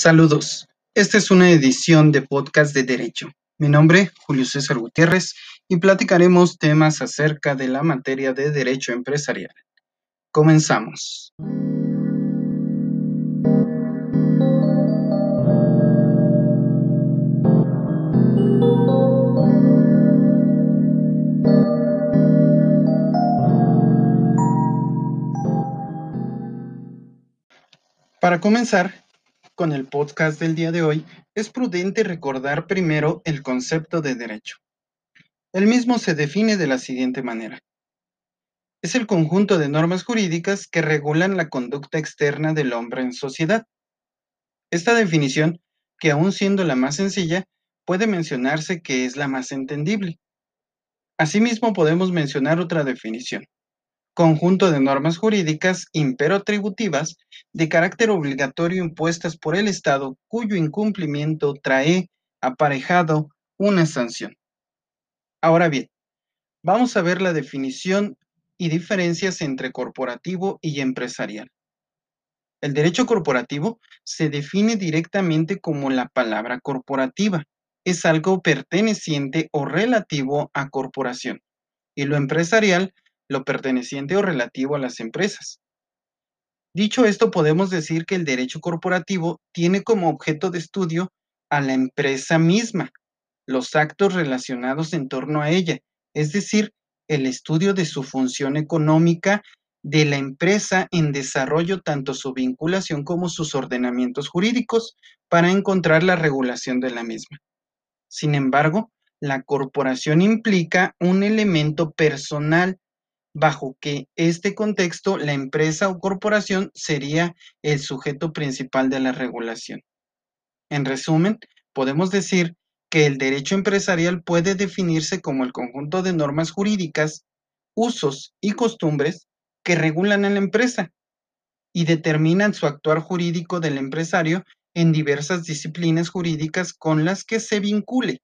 Saludos. Esta es una edición de podcast de Derecho. Mi nombre, Julio César Gutiérrez, y platicaremos temas acerca de la materia de Derecho Empresarial. Comenzamos. Para comenzar, con el podcast del día de hoy, es prudente recordar primero el concepto de derecho. El mismo se define de la siguiente manera. Es el conjunto de normas jurídicas que regulan la conducta externa del hombre en sociedad. Esta definición, que aun siendo la más sencilla, puede mencionarse que es la más entendible. Asimismo, podemos mencionar otra definición conjunto de normas jurídicas imperatributivas de carácter obligatorio impuestas por el Estado cuyo incumplimiento trae aparejado una sanción. Ahora bien, vamos a ver la definición y diferencias entre corporativo y empresarial. El derecho corporativo se define directamente como la palabra corporativa. Es algo perteneciente o relativo a corporación. Y lo empresarial lo perteneciente o relativo a las empresas. Dicho esto, podemos decir que el derecho corporativo tiene como objeto de estudio a la empresa misma, los actos relacionados en torno a ella, es decir, el estudio de su función económica de la empresa en desarrollo tanto su vinculación como sus ordenamientos jurídicos para encontrar la regulación de la misma. Sin embargo, la corporación implica un elemento personal bajo que este contexto la empresa o corporación sería el sujeto principal de la regulación. En resumen, podemos decir que el derecho empresarial puede definirse como el conjunto de normas jurídicas, usos y costumbres que regulan a la empresa y determinan su actuar jurídico del empresario en diversas disciplinas jurídicas con las que se vincule,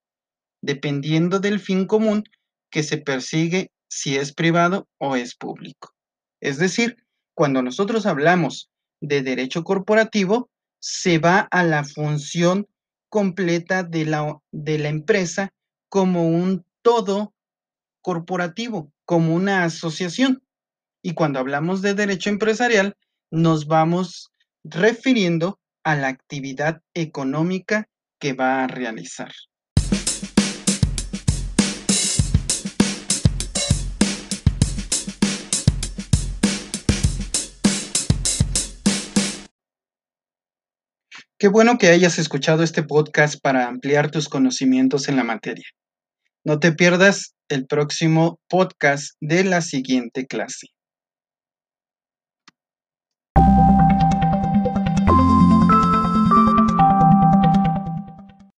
dependiendo del fin común que se persigue si es privado o es público. Es decir, cuando nosotros hablamos de derecho corporativo, se va a la función completa de la, de la empresa como un todo corporativo, como una asociación. Y cuando hablamos de derecho empresarial, nos vamos refiriendo a la actividad económica que va a realizar. Qué bueno que hayas escuchado este podcast para ampliar tus conocimientos en la materia. No te pierdas el próximo podcast de la siguiente clase.